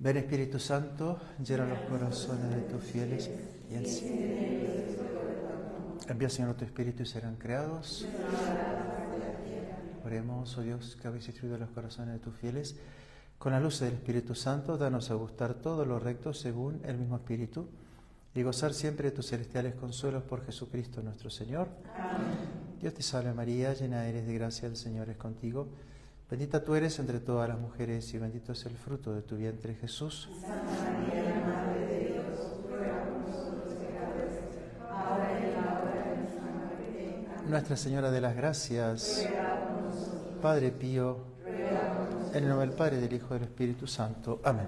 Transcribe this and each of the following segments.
Ven Espíritu Santo, llena los corazones de tus fieles y el Envía Señor tu Espíritu y serán creados. Oremos, oh Dios, que habéis instruido los corazones de tus fieles. Con la luz del Espíritu Santo, danos a gustar todo lo recto según el mismo Espíritu y gozar siempre de tus celestiales consuelos por Jesucristo nuestro Señor. Dios te salve María, llena eres de gracia, el Señor es contigo. Bendita tú eres entre todas las mujeres y bendito es el fruto de tu vientre Jesús. Santa María, Madre de Dios, ruega por nosotros pecadores. Nuestra Señora de las Gracias, Padre Pío, en el nombre del Padre, del Hijo y del Espíritu Santo. Amén.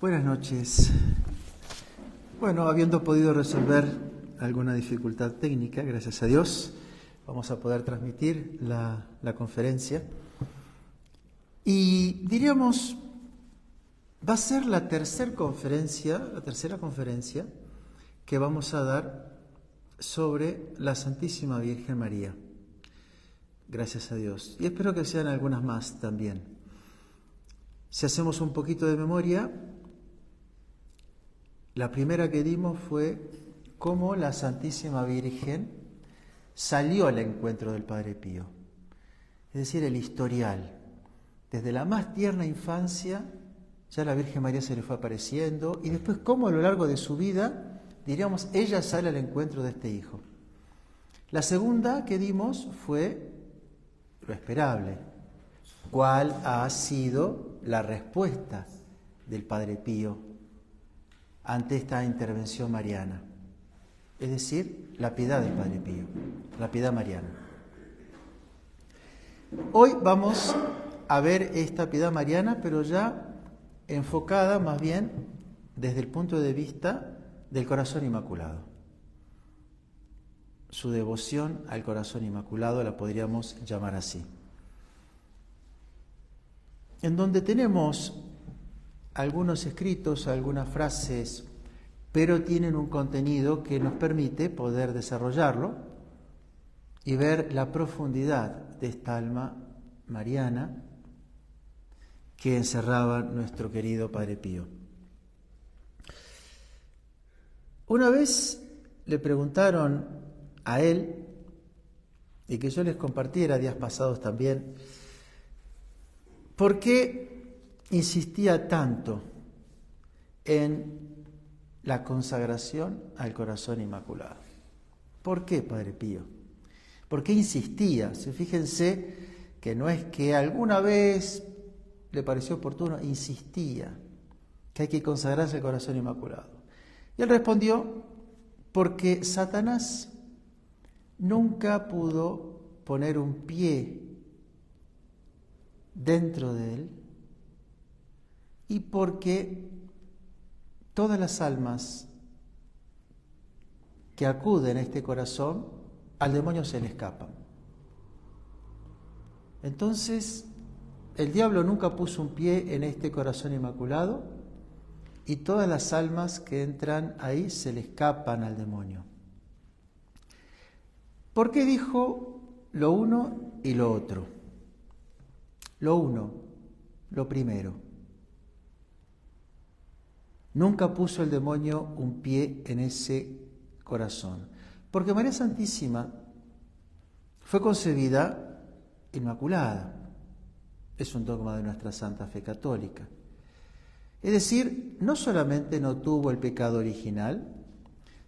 Buenas noches. Bueno, habiendo podido resolver alguna dificultad técnica, gracias a Dios, vamos a poder transmitir la, conferencia. Y diríamos, va a ser la tercera conferencia, la tercera conferencia que vamos a dar sobre la Santísima Virgen María. Gracias a Dios. Y espero que sean algunas más también. Si hacemos un poquito de memoria, la primera que dimos fue cómo la Santísima Virgen salió al encuentro del Padre Pío. Es decir, el historial. Desde la más tierna infancia, ya la Virgen María se le fue apareciendo, y después cómo a lo largo de su vida, diríamos, ella sale al encuentro de este hijo. La segunda que dimos fue lo esperable. ¿Cuál ha sido la respuesta del Padre Pío ante esta intervención mariana. Es decir, la piedad del Padre Pío, la piedad mariana. Hoy vamos a ver esta piedad mariana, pero ya enfocada más bien desde el punto de vista del corazón inmaculado. Su devoción al corazón inmaculado la podríamos llamar así. En donde tenemos algunos escritos, algunas frases, pero tienen un contenido que nos permite poder desarrollarlo y ver la profundidad de esta alma mariana que encerraba nuestro querido Padre Pío. Una vez le preguntaron a él, y que yo les compartiera días pasados también, ¿por qué insistía tanto en la consagración al corazón inmaculado. ¿Por qué, Padre Pío? ¿Por qué insistía? fíjense que no es que alguna vez le pareció oportuno, insistía que hay que consagrarse al corazón inmaculado. Y él respondió, porque Satanás nunca pudo poner un pie dentro de él y porque todas las almas que acuden a este corazón, al demonio se le escapan. Entonces, el diablo nunca puso un pie en este corazón inmaculado y todas las almas que entran ahí se le escapan al demonio. ¿Por qué dijo lo uno y lo otro? Lo uno, lo primero. Nunca puso el demonio un pie en ese corazón. Porque María Santísima fue concebida inmaculada. Es un dogma de nuestra Santa Fe Católica. Es decir, no solamente no tuvo el pecado original,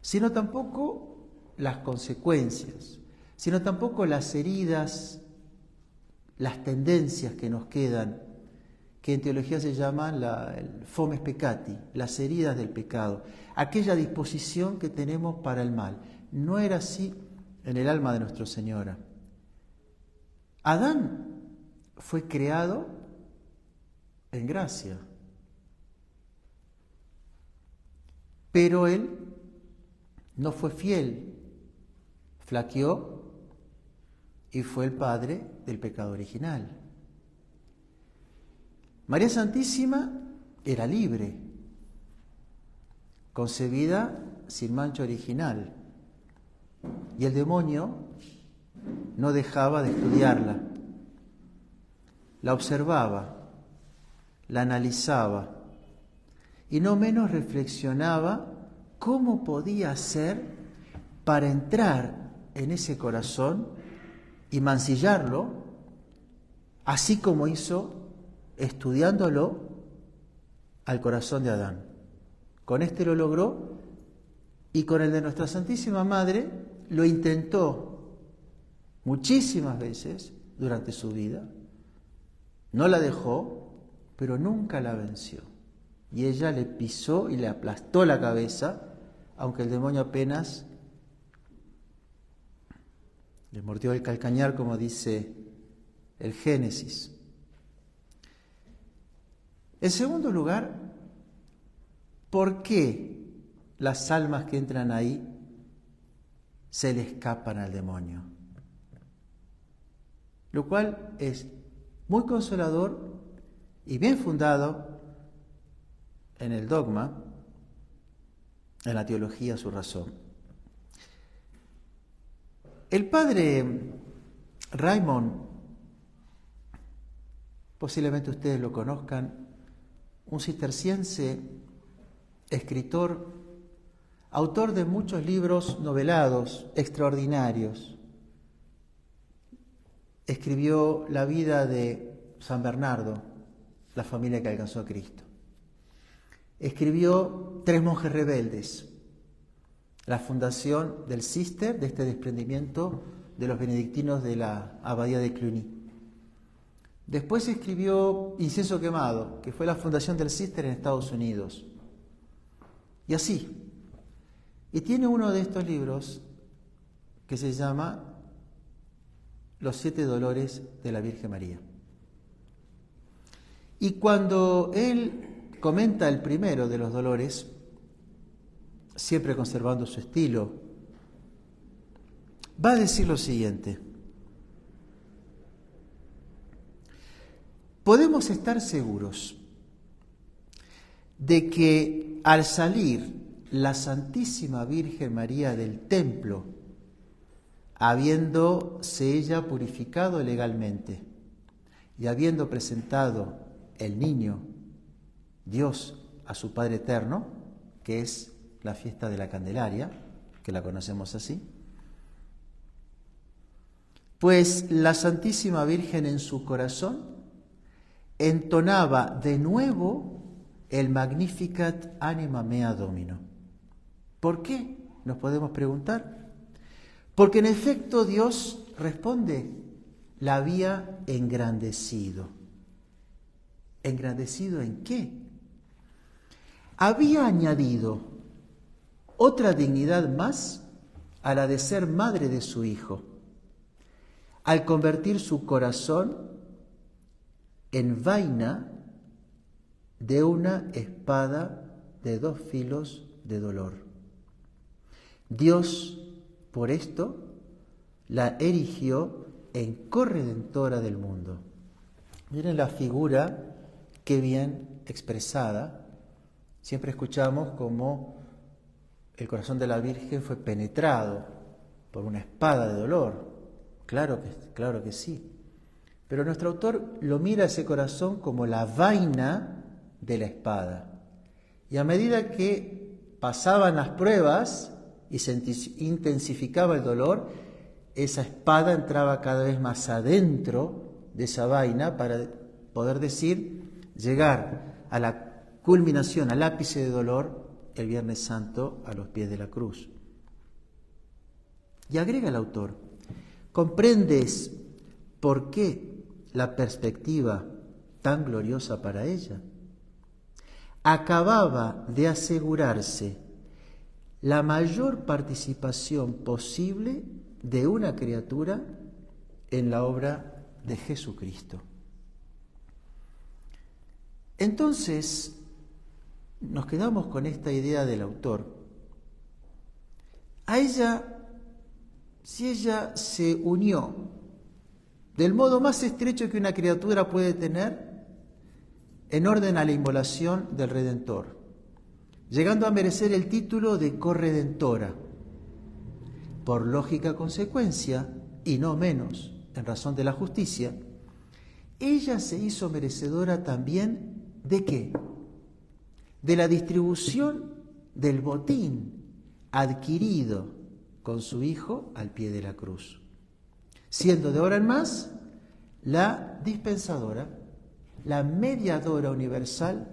sino tampoco las consecuencias, sino tampoco las heridas, las tendencias que nos quedan que en teología se llama la, el fomes peccati, las heridas del pecado, aquella disposición que tenemos para el mal. No era así en el alma de Nuestra Señora. Adán fue creado en gracia, pero él no fue fiel, flaqueó y fue el padre del pecado original. María Santísima era libre, concebida sin mancha original. Y el demonio no dejaba de estudiarla. La observaba, la analizaba y no menos reflexionaba cómo podía hacer para entrar en ese corazón y mancillarlo, así como hizo estudiándolo al corazón de Adán. Con este lo logró y con el de nuestra Santísima Madre lo intentó muchísimas veces durante su vida. No la dejó, pero nunca la venció. Y ella le pisó y le aplastó la cabeza, aunque el demonio apenas le mordió el calcañar, como dice el Génesis. En segundo lugar, ¿por qué las almas que entran ahí se le escapan al demonio? Lo cual es muy consolador y bien fundado en el dogma, en la teología, su razón. El padre Raymond, posiblemente ustedes lo conozcan, un cisterciense, escritor, autor de muchos libros novelados extraordinarios. Escribió la vida de San Bernardo, la familia que alcanzó a Cristo. Escribió Tres monjes rebeldes, la fundación del Cister, de este desprendimiento de los benedictinos de la abadía de Cluny. Después escribió Incienso Quemado, que fue la fundación del Cister en Estados Unidos. Y así. Y tiene uno de estos libros que se llama Los siete dolores de la Virgen María. Y cuando él comenta el primero de los dolores, siempre conservando su estilo, va a decir lo siguiente. Podemos estar seguros de que al salir la Santísima Virgen María del templo, habiéndose ella purificado legalmente y habiendo presentado el niño, Dios, a su Padre Eterno, que es la fiesta de la Candelaria, que la conocemos así, pues la Santísima Virgen en su corazón entonaba de nuevo el Magnificat Anima Mea Domino. ¿Por qué? Nos podemos preguntar. Porque en efecto Dios responde, la había engrandecido. ¿Engrandecido en qué? Había añadido otra dignidad más a la de ser madre de su hijo, al convertir su corazón en vaina de una espada de dos filos de dolor. Dios, por esto, la erigió en corredentora del mundo. Miren la figura, qué bien expresada. Siempre escuchamos como el corazón de la Virgen fue penetrado por una espada de dolor. Claro que, claro que sí. Pero nuestro autor lo mira ese corazón como la vaina de la espada. Y a medida que pasaban las pruebas y se intensificaba el dolor, esa espada entraba cada vez más adentro de esa vaina para poder decir, llegar a la culminación, al ápice de dolor el Viernes Santo a los pies de la cruz. Y agrega el autor, ¿comprendes por qué la perspectiva tan gloriosa para ella? Acababa de asegurarse la mayor participación posible de una criatura en la obra de Jesucristo. Entonces, nos quedamos con esta idea del autor. A ella, si ella se unió del modo más estrecho que una criatura puede tener, en orden a la inmolación del Redentor, llegando a merecer el título de corredentora. Por lógica consecuencia, y no menos en razón de la justicia, ella se hizo merecedora también de qué? De la distribución del botín adquirido con su hijo al pie de la cruz, siendo de ahora en más la dispensadora, la mediadora universal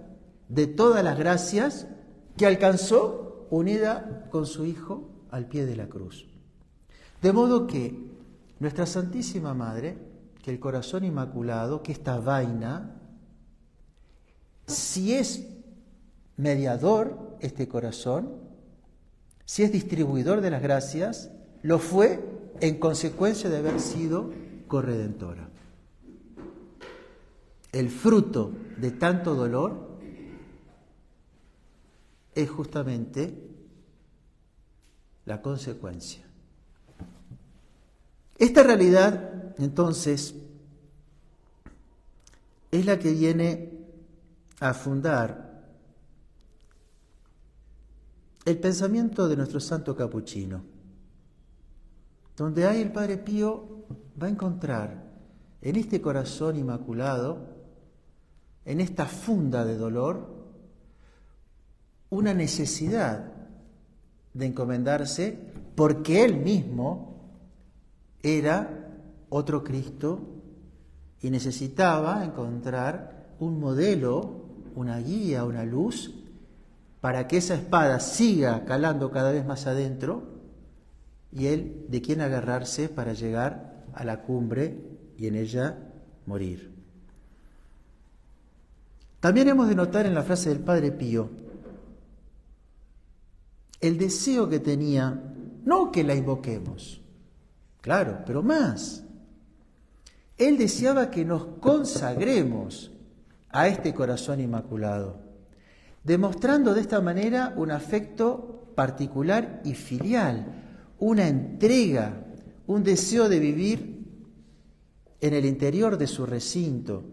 de todas las gracias que alcanzó unida con su hijo al pie de la cruz. De modo que nuestra Santísima Madre, que el corazón inmaculado, que esta vaina, si es mediador este corazón, si es distribuidor de las gracias, lo fue en consecuencia de haber sido corredentora. El fruto de tanto dolor es justamente la consecuencia. Esta realidad, entonces, es la que viene a fundar el pensamiento de nuestro santo capuchino, donde ahí el Padre Pío va a encontrar en este corazón inmaculado, en esta funda de dolor, una necesidad de encomendarse porque él mismo era otro Cristo y necesitaba encontrar un modelo, una guía, una luz, para que esa espada siga calando cada vez más adentro y él de quien agarrarse para llegar a la cumbre y en ella morir. También hemos de notar en la frase del Padre Pío, el deseo que tenía, no que la invoquemos, claro, pero más. Él deseaba que nos consagremos a este corazón inmaculado, demostrando de esta manera un afecto particular y filial, una entrega, un deseo de vivir en el interior de su recinto,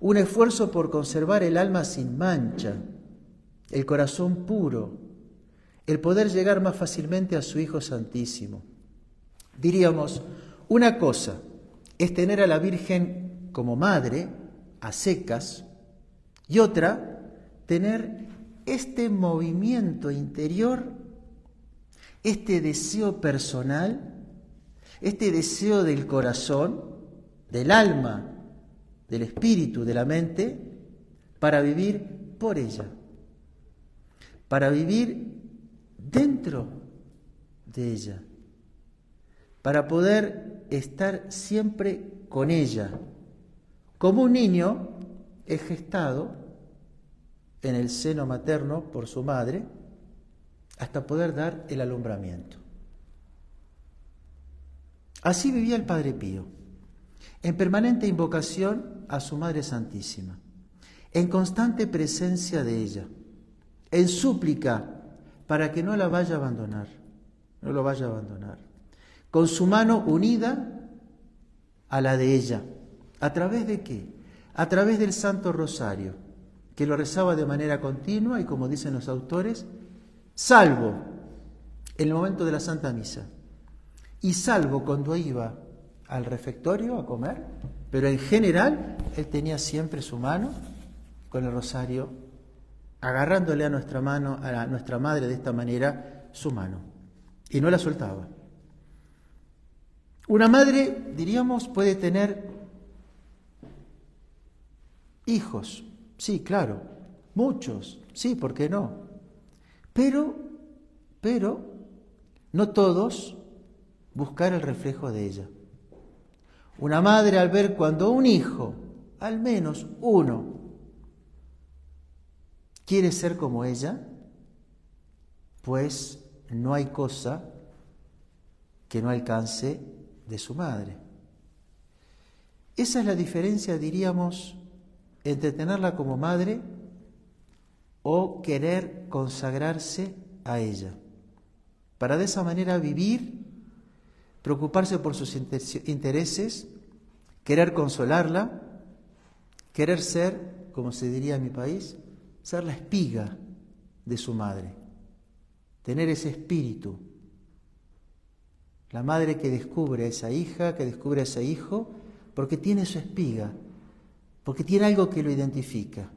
un esfuerzo por conservar el alma sin mancha, el corazón puro, el poder llegar más fácilmente a su Hijo Santísimo. Diríamos, una cosa es tener a la Virgen como madre, a secas, y otra, tener este movimiento interior, este deseo personal, este deseo del corazón, del alma, del espíritu, de la mente, para vivir por ella, para vivir dentro de ella, para poder estar siempre con ella, como un niño es gestado en el seno materno por su madre, hasta poder dar el alumbramiento. Así vivía el Padre Pío, en permanente invocación a su Madre Santísima, en constante presencia de ella, en súplica para que no la vaya a abandonar, no lo vaya a abandonar, con su mano unida a la de ella. ¿A través de qué? A través del Santo Rosario, que lo rezaba de manera continua y como dicen los autores, salvo en el momento de la Santa Misa y salvo cuando iba al refectorio a comer, pero en general él tenía siempre su mano con el rosario agarrándole a nuestra mano, a nuestra madre de esta manera, su mano. Y no la soltaba. Una madre, diríamos, puede tener hijos. Sí, claro. Muchos. Sí, ¿por qué no? Pero, pero, no todos buscar el reflejo de ella. Una madre al ver cuando un hijo, al menos uno, quiere ser como ella, pues no hay cosa que no alcance de su madre. Esa es la diferencia, diríamos, entre tenerla como madre o querer consagrarse a ella, para de esa manera vivir, preocuparse por sus intereses, querer consolarla, querer ser, como se diría en mi país, ser la espiga de su madre, tener ese espíritu. La madre que descubre a esa hija, que descubre a ese hijo, porque tiene su espiga, porque tiene algo que lo identifica.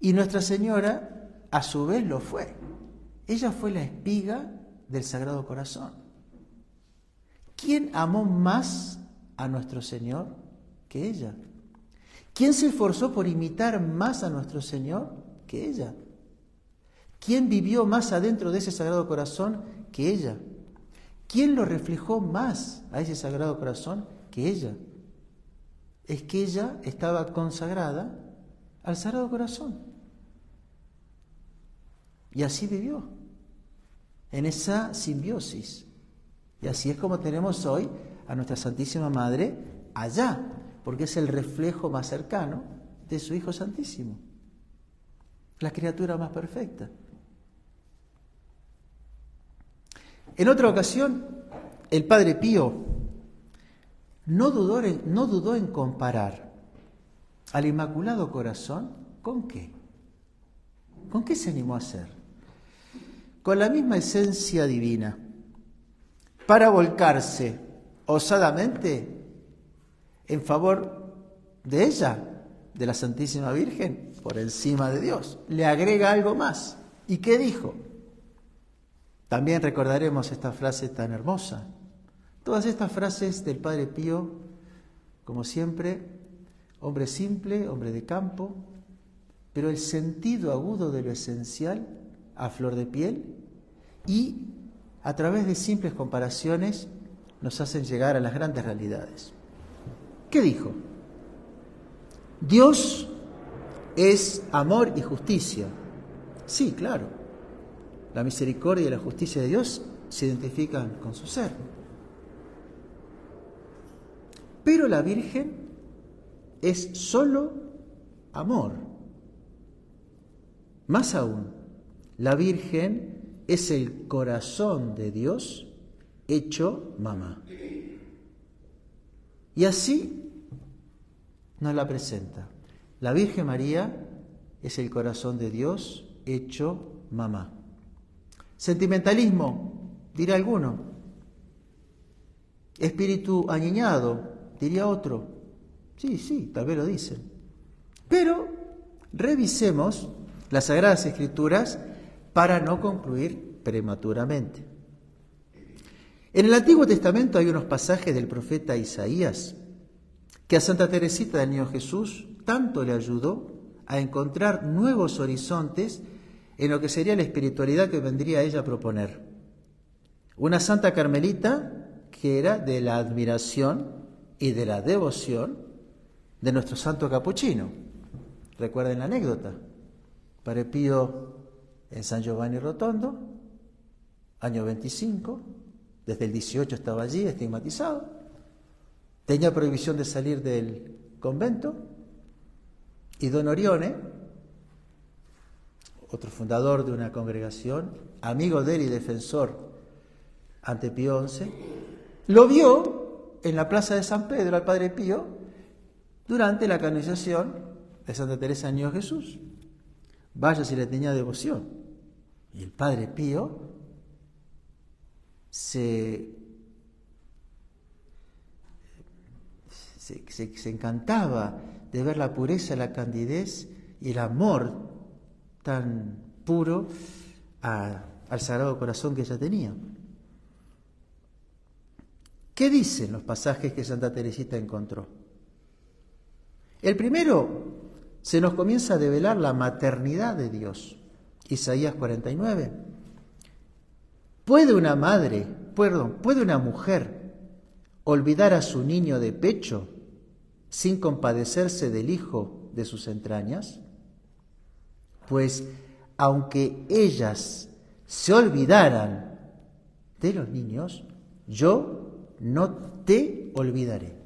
Y Nuestra Señora, a su vez, lo fue. Ella fue la espiga del Sagrado Corazón. ¿Quién amó más a nuestro Señor que ella? ¿Quién se esforzó por imitar más a nuestro Señor que ella? ¿Quién vivió más adentro de ese Sagrado Corazón que ella? ¿Quién lo reflejó más a ese Sagrado Corazón que ella? Es que ella estaba consagrada al Sagrado Corazón. Y así vivió, en esa simbiosis. Y así es como tenemos hoy a nuestra Santísima Madre allá, porque es el reflejo más cercano de su Hijo Santísimo, la criatura más perfecta. En otra ocasión, el Padre Pío no dudó en, no dudó en comparar al Inmaculado Corazón con qué. ¿Con qué se animó a hacer? Con la misma esencia divina, para volcarse osadamente en favor de ella, de la Santísima Virgen, por encima de Dios. Le agrega algo más. ¿Y qué dijo? También recordaremos esta frase tan hermosa. Todas estas frases del Padre Pío, como siempre, hombre simple, hombre de campo, pero el sentido agudo de lo esencial a flor de piel y a través de simples comparaciones nos hacen llegar a las grandes realidades. ¿Qué dijo? Dios es amor y justicia. Sí, claro. La misericordia y la justicia de Dios se identifican con su ser. Pero la Virgen es solo amor. Más aún, la Virgen es el corazón de Dios hecho mamá. Y así nos la presenta. La Virgen María es el corazón de Dios hecho mamá. Sentimentalismo, dirá alguno. Espíritu añeñado, diría otro. Sí, sí, tal vez lo dicen. Pero revisemos las Sagradas Escrituras para no concluir prematuramente. En el Antiguo Testamento hay unos pasajes del profeta Isaías que a Santa Teresita del Niño Jesús tanto le ayudó a encontrar nuevos horizontes en lo que sería la espiritualidad que vendría ella a proponer. Una santa carmelita que era de la admiración y de la devoción de nuestro santo capuchino. Recuerden la anécdota. Padre Pío en San Giovanni Rotondo, año 25, desde el 18 estaba allí estigmatizado, tenía prohibición de salir del convento y don Orione, otro fundador de una congregación, amigo de él y defensor ante Pío XI, lo vio en la plaza de San Pedro al Padre Pío durante la canonización de Santa Teresa Niño Jesús. Vaya si le tenía devoción. Y el Padre Pío se, se, encantaba de ver la pureza, la candidez y el amor tan puro al Sagrado Corazón que ella tenía. ¿Qué dicen los pasajes que Santa Teresita encontró? El primero se nos comienza a develar la maternidad de Dios. Isaías 49. ¿Puede una madre, perdón, puede una mujer olvidar a su niño de pecho sin compadecerse del hijo de sus entrañas? pues aunque ellas se olvidaran de los niños, yo no te olvidaré.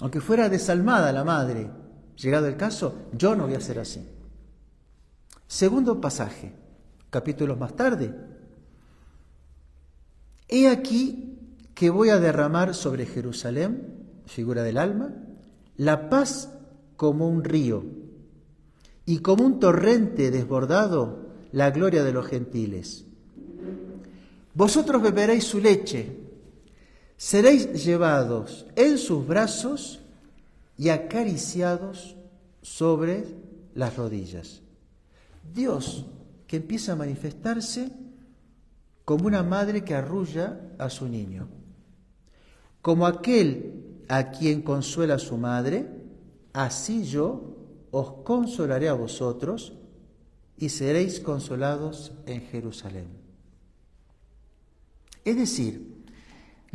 Aunque fuera desalmada la madre, llegado el caso, yo no voy a ser así. Segundo pasaje, capítulos más tarde. He aquí que voy a derramar sobre Jerusalén, figura del alma, la paz como un río y como un torrente desbordado la gloria de los gentiles. Vosotros beberéis su leche, seréis llevados en sus brazos y acariciados sobre las rodillas. Dios que empieza a manifestarse como una madre que arrulla a su niño, como aquel a quien consuela su madre, así yo os consolaré a vosotros y seréis consolados en Jerusalén. Es decir,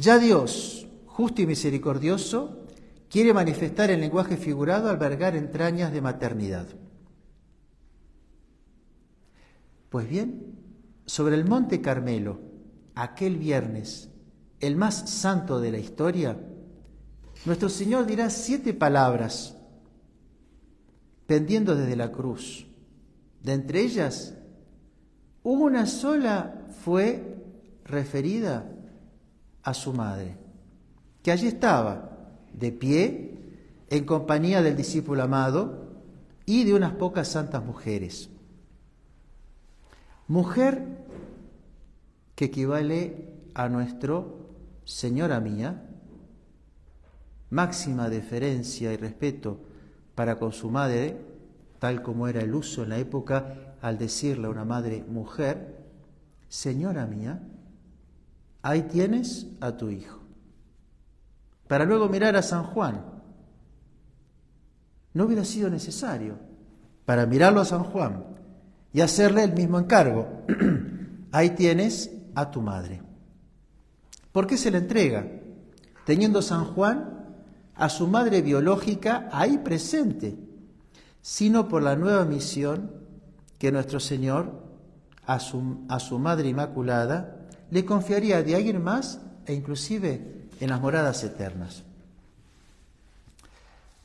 ya Dios, justo y misericordioso, quiere manifestar en lenguaje figurado albergar entrañas de maternidad. Pues bien, sobre el monte Carmelo, aquel viernes, el más santo de la historia, nuestro Señor dirá siete palabras pendiendo desde la cruz. De entre ellas, una sola fue referida a su madre, que allí estaba, de pie, en compañía del discípulo amado y de unas pocas santas mujeres. Mujer que equivale a nuestro Señora mía, máxima deferencia y respeto para con su madre, tal como era el uso en la época al decirle a una madre mujer, Señora mía, ahí tienes a tu hijo. Para luego mirar a San Juan. No hubiera sido necesario para mirarlo a San Juan y hacerle el mismo encargo. Ahí tienes a tu madre. ¿Por qué se le entrega? Teniendo San Juan a su madre biológica ahí presente, sino por la nueva misión que nuestro Señor a su, a su madre inmaculada le confiaría de alguien más e inclusive en las moradas eternas.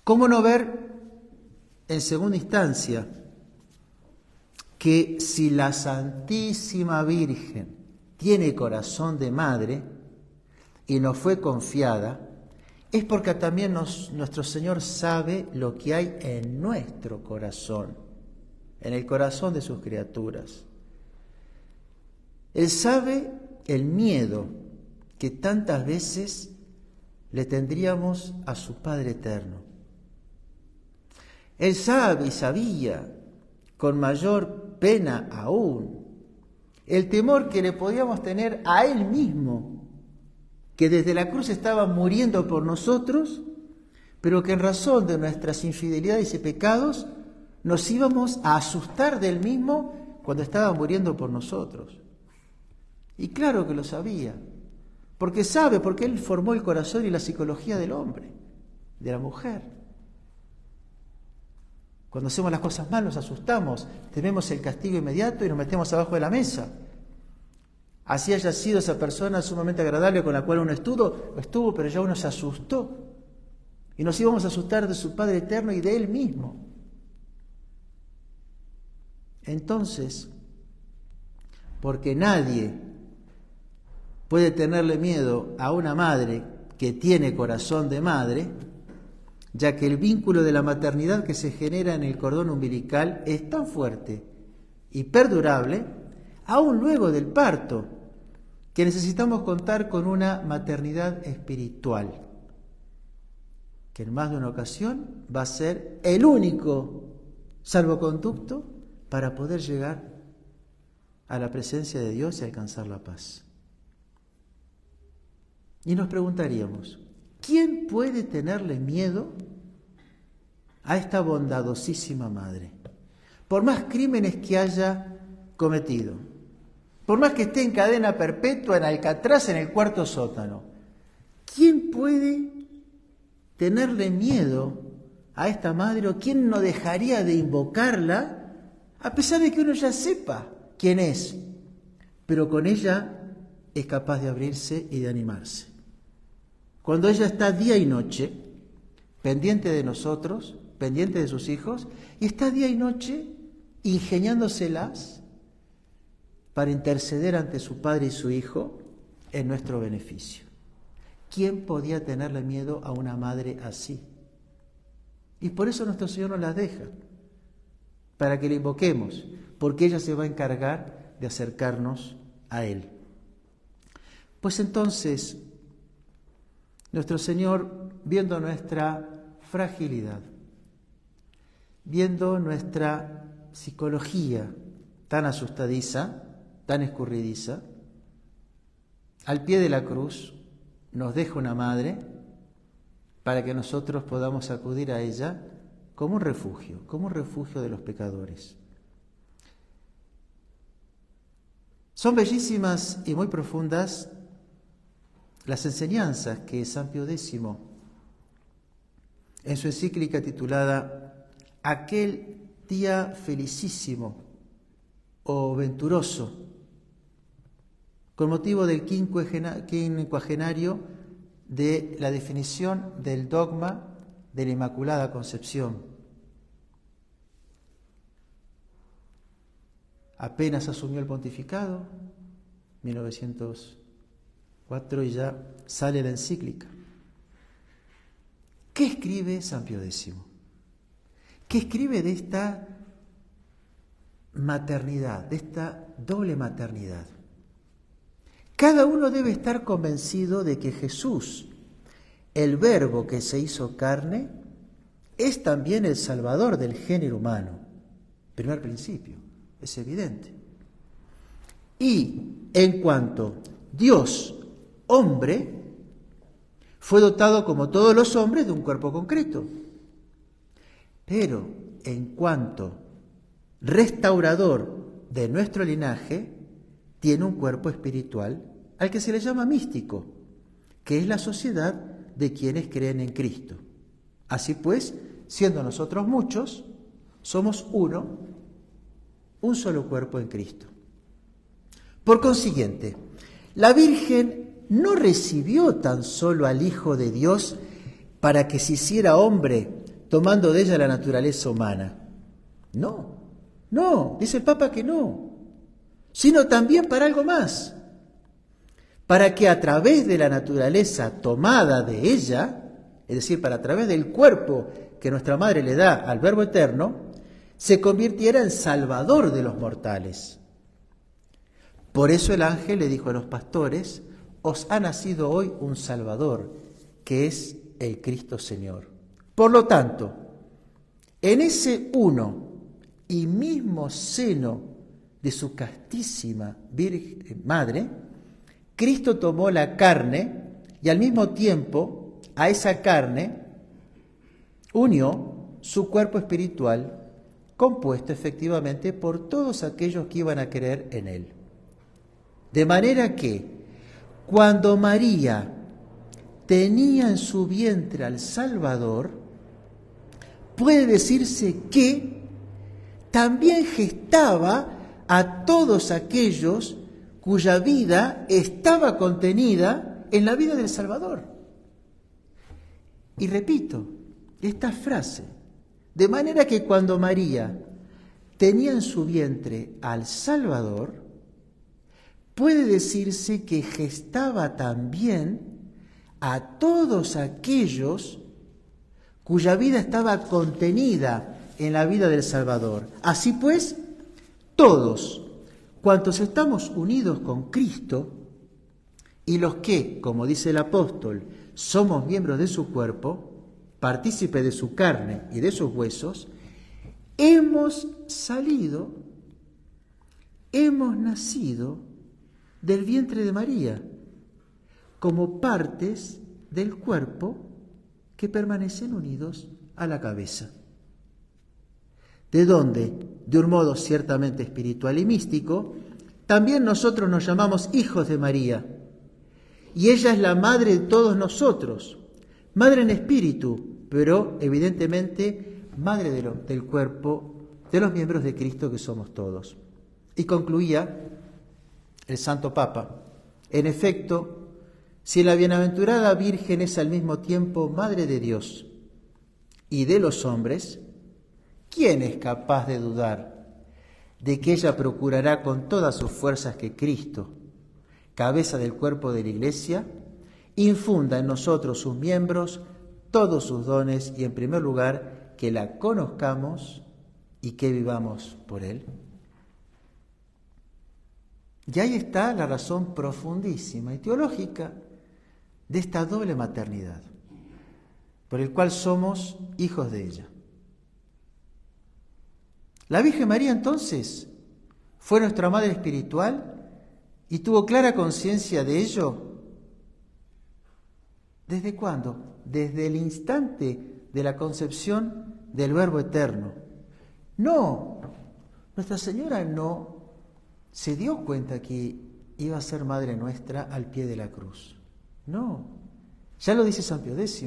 ¿Cómo no ver en segunda instancia que si la Santísima Virgen tiene corazón de madre y nos fue confiada, es porque también nuestro Señor sabe lo que hay en nuestro corazón, en el corazón de sus criaturas. Él sabe el miedo que tantas veces le tendríamos a su Padre Eterno. Él sabe y sabía con mayor pena aún, el temor que le podíamos tener a Él mismo, que desde la cruz estaba muriendo por nosotros, pero que en razón de nuestras infidelidades y pecados nos íbamos a asustar del mismo cuando estaba muriendo por nosotros. Y claro que lo sabía, porque sabe, porque Él formó el corazón y la psicología del hombre, de la mujer. Cuando hacemos las cosas mal nos asustamos, tememos el castigo inmediato y nos metemos abajo de la mesa. Así haya sido esa persona sumamente agradable con la cual uno estuvo, estuvo, pero ya uno se asustó. Y nos íbamos a asustar de su Padre Eterno y de Él mismo. Entonces, porque nadie puede tenerle miedo a una madre que tiene corazón de madre, ya que el vínculo de la maternidad que se genera en el cordón umbilical es tan fuerte y perdurable, aún luego del parto, que necesitamos contar con una maternidad espiritual, que en más de una ocasión va a ser el único salvoconducto para poder llegar a la presencia de Dios y alcanzar la paz. Y nos preguntaríamos, ¿Quién puede tenerle miedo a esta bondadosísima madre? Por más crímenes que haya cometido, por más que esté en cadena perpetua en Alcatraz en el cuarto sótano, ¿quién puede tenerle miedo a esta madre o quién no dejaría de invocarla a pesar de que uno ya sepa quién es? Pero con ella es capaz de abrirse y de animarse cuando ella está día y noche pendiente de nosotros, pendiente de sus hijos, y está día y noche ingeniándoselas para interceder ante su padre y su hijo en nuestro beneficio. ¿Quién podía tenerle miedo a una madre así? Y por eso nuestro Señor nos las deja, para que le invoquemos, porque ella se va a encargar de acercarnos a Él. Pues entonces, nuestro Señor, viendo nuestra fragilidad, viendo nuestra psicología tan asustadiza, tan escurridiza, al pie de la cruz nos deja una madre para que nosotros podamos acudir a ella como un refugio, como un refugio de los pecadores. Son bellísimas y muy profundas las enseñanzas que San Pío X, en su encíclica titulada Aquel día felicísimo o venturoso, con motivo del quincuagenario de la definición del dogma de la Inmaculada Concepción. Apenas asumió el pontificado, 1904, y ya sale la encíclica. ¿Qué escribe San Pío X? ¿Qué escribe de esta maternidad, de esta doble maternidad? Cada uno debe estar convencido de que Jesús, el verbo que se hizo carne, es también el salvador del género humano. Primer principio, es evidente. Y en cuanto Dios, hombre, fue dotado como todos los hombres de un cuerpo concreto. Pero en cuanto restaurador de nuestro linaje, tiene un cuerpo espiritual al que se le llama místico, que es la sociedad de quienes creen en Cristo. Así pues, siendo nosotros muchos, somos uno, un solo cuerpo en Cristo. Por consiguiente, la Virgen no recibió tan solo al Hijo de Dios para que se hiciera hombre, tomando de ella la naturaleza humana. No, no, dice el Papa que no sino también para algo más, para que a través de la naturaleza tomada de ella, es decir, para a través del cuerpo que nuestra madre le da al Verbo Eterno, se convirtiera en salvador de los mortales. Por eso el ángel le dijo a los pastores, os ha nacido hoy un Salvador, que es el Cristo Señor. Por lo tanto, en ese uno y mismo seno de su castísima Virgen Madre, Cristo tomó la carne y al mismo tiempo a esa carne unió su cuerpo espiritual compuesto efectivamente por todos aquellos que iban a creer en él. De manera que cuando María tenía en su vientre al Salvador, puede decirse que también gestaba a todos aquellos cuya vida estaba contenida en la vida del Salvador. Y repito esta frase, de manera que cuando María tenía en su vientre al Salvador, puede decirse que gestaba también a todos aquellos cuya vida estaba contenida en la vida del Salvador. Así pues, todos cuantos estamos unidos con Cristo y los que, como dice el apóstol, somos miembros de su cuerpo, partícipe de su carne y de sus huesos, hemos salido, hemos nacido del vientre de María como partes del cuerpo que permanecen unidos a la cabeza. ¿De dónde? De un modo ciertamente espiritual y místico, también nosotros nos llamamos hijos de María. Y ella es la madre de todos nosotros, madre en espíritu, pero evidentemente madre del cuerpo de los miembros de Cristo que somos todos. Y concluía el Santo Papa, en efecto, si la bienaventurada Virgen es al mismo tiempo madre de Dios y de los hombres, ¿Quién es capaz de dudar de que ella procurará con todas sus fuerzas que Cristo, cabeza del cuerpo de la Iglesia, infunda en nosotros sus miembros todos sus dones y en primer lugar que la conozcamos y que vivamos por Él. Y ahí está la razón profundísima y teológica de esta doble maternidad, por el cual somos hijos de ella. La Virgen María entonces fue nuestra madre espiritual y tuvo clara conciencia de ello. ¿Desde cuándo? Desde el instante de la concepción del Verbo Eterno. No, Nuestra Señora no se dio cuenta que iba a ser Madre nuestra al pie de la cruz. No, ya lo dice San Pío X,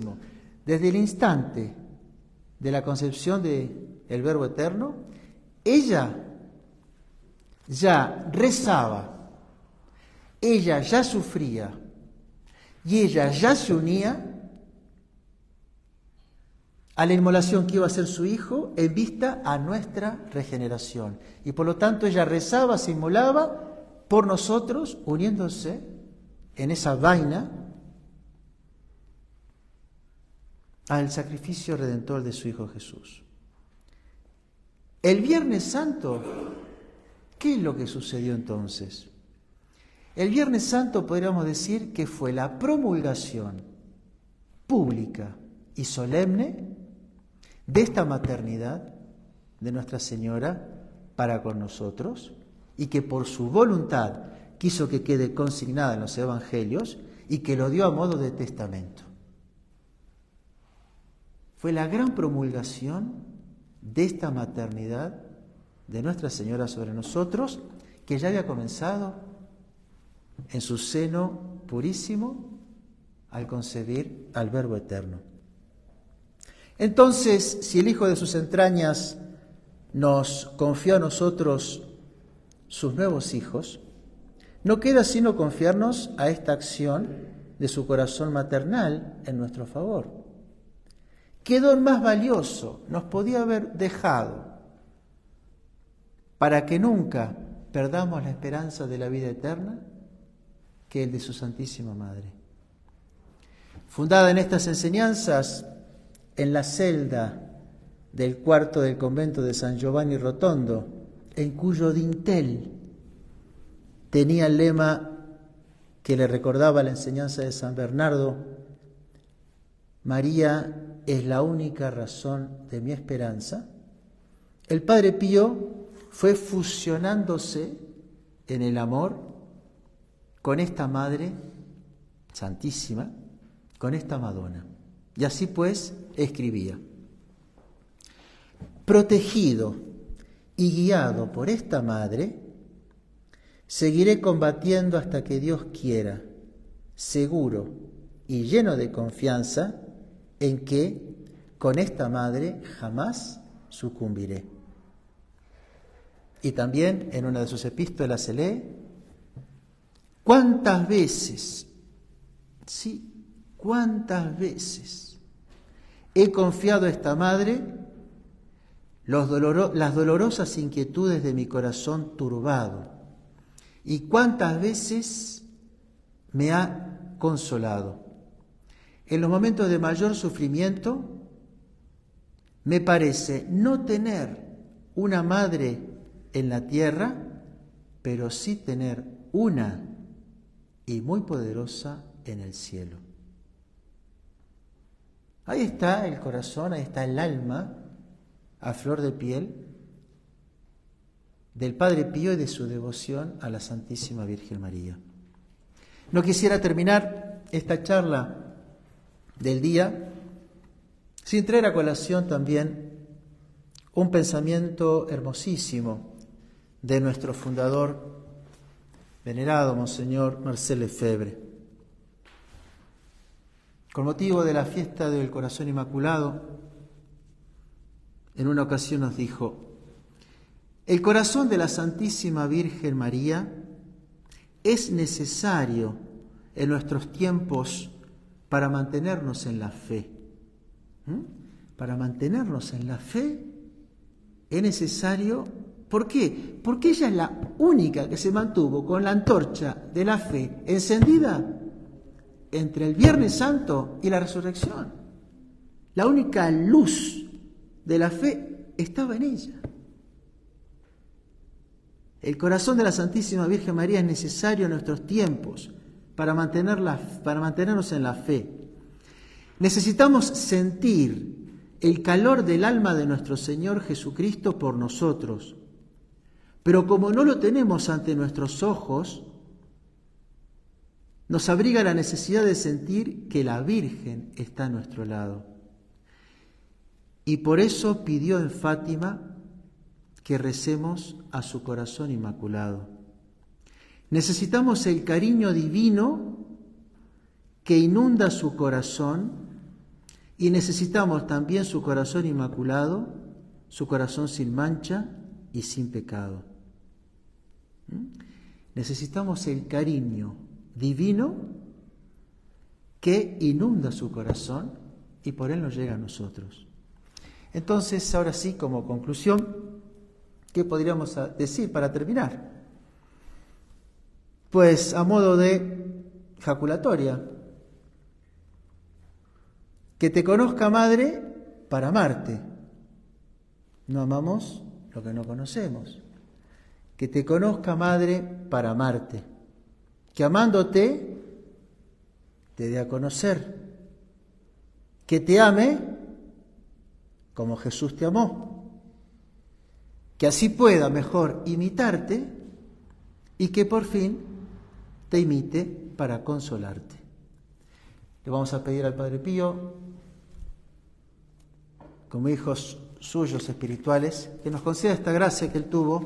desde el instante de la concepción del el Verbo Eterno, ella ya rezaba, ella ya sufría y ella ya se unía a la inmolación que iba a ser su hijo en vista a nuestra regeneración. Y por lo tanto ella rezaba, se inmolaba por nosotros, uniéndose en esa vaina al sacrificio redentor de su Hijo Jesús. El Viernes Santo, ¿qué es lo que sucedió entonces? El Viernes Santo podríamos decir que fue la promulgación pública y solemne de esta maternidad de Nuestra Señora para con nosotros y que por su voluntad quiso que quede consignada en los Evangelios y que lo dio a modo de testamento. Fue la gran promulgación de esta maternidad de Nuestra Señora sobre nosotros que ya había comenzado en su seno purísimo al concebir al Verbo Eterno. Entonces, si el Hijo de sus entrañas nos confió a nosotros sus nuevos hijos, no queda sino confiarnos a esta acción de su corazón maternal en nuestro favor. ¿Qué don más valioso nos podía haber dejado para que nunca perdamos la esperanza de la vida eterna que el de su Santísima Madre? Fundada en estas enseñanzas, en la celda del cuarto del convento de San Giovanni Rotondo, en cuyo dintel tenía el lema que le recordaba la enseñanza de San Bernardo, María es la única razón de mi esperanza, el Padre Pío fue fusionándose en el amor con esta Madre Santísima, con esta Madonna. Y así pues escribía, protegido y guiado por esta madre, seguiré combatiendo hasta que Dios quiera, seguro y lleno de confianza en que con esta madre jamás sucumbiré. Y también en una de sus epístolas se lee, ¿cuántas veces, sí, cuántas veces He confiado a esta madre las dolorosas inquietudes de mi corazón turbado y cuántas veces me ha consolado. En los momentos de mayor sufrimiento, me parece no tener una madre en la tierra, pero sí tener una y muy poderosa en el cielo. Ahí está el corazón, ahí está el alma a flor de piel del Padre Pío y de su devoción a la Santísima Virgen María. No quisiera terminar esta charla del día sin traer a colación también un pensamiento hermosísimo de nuestro fundador, venerado Monseñor Marcel Lefebvre. Con motivo de la fiesta del Corazón Inmaculado, en una ocasión nos dijo, el corazón de la Santísima Virgen María es necesario en nuestros tiempos para mantenernos en la fe. ¿Mm? Para mantenernos en la fe es necesario, ¿por qué? Porque ella es la única que se mantuvo con la antorcha de la fe encendida entre el Viernes Santo y la resurrección. La única luz de la fe estaba en ella. El corazón de la Santísima Virgen María es necesario en nuestros tiempos para, para mantenernos en la fe. Necesitamos sentir el calor del alma de nuestro Señor Jesucristo por nosotros. Pero como no lo tenemos ante nuestros ojos, nos abriga la necesidad de sentir que la Virgen está a nuestro lado. Y por eso pidió en Fátima que recemos a su corazón inmaculado. Necesitamos el cariño divino que inunda su corazón y necesitamos también su corazón inmaculado, su corazón sin mancha y sin pecado. ¿Mm? Necesitamos el cariño divino que inunda su corazón y por él nos llega a nosotros. Entonces, ahora sí, como conclusión, ¿Qué podríamos decir para terminar? Pues a modo de jaculatoria, que te conozca madre para amarte. No amamos lo que no conocemos. Que te conozca madre para amarte. Que amándote te dé a conocer. Que te ame como Jesús te amó que así pueda mejor imitarte y que por fin te imite para consolarte. Le vamos a pedir al Padre Pío, como hijos suyos espirituales, que nos conceda esta gracia que él tuvo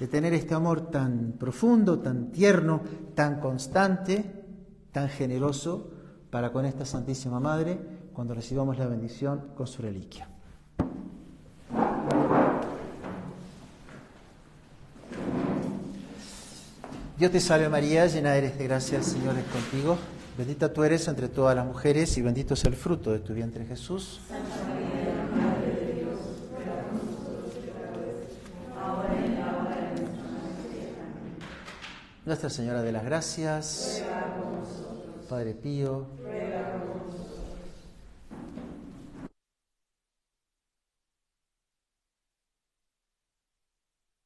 de tener este amor tan profundo, tan tierno, tan constante, tan generoso para con esta Santísima Madre cuando recibamos la bendición con su reliquia. Dios te salve María, llena eres de gracia, el Señor es contigo. Bendita tú eres entre todas las mujeres y bendito es el fruto de tu vientre Jesús María, Madre de Dios, ruega por nosotros pecadores, ahora y en la hora de nuestra muerte. Nuestra Señora de las Gracias, Padre Pío,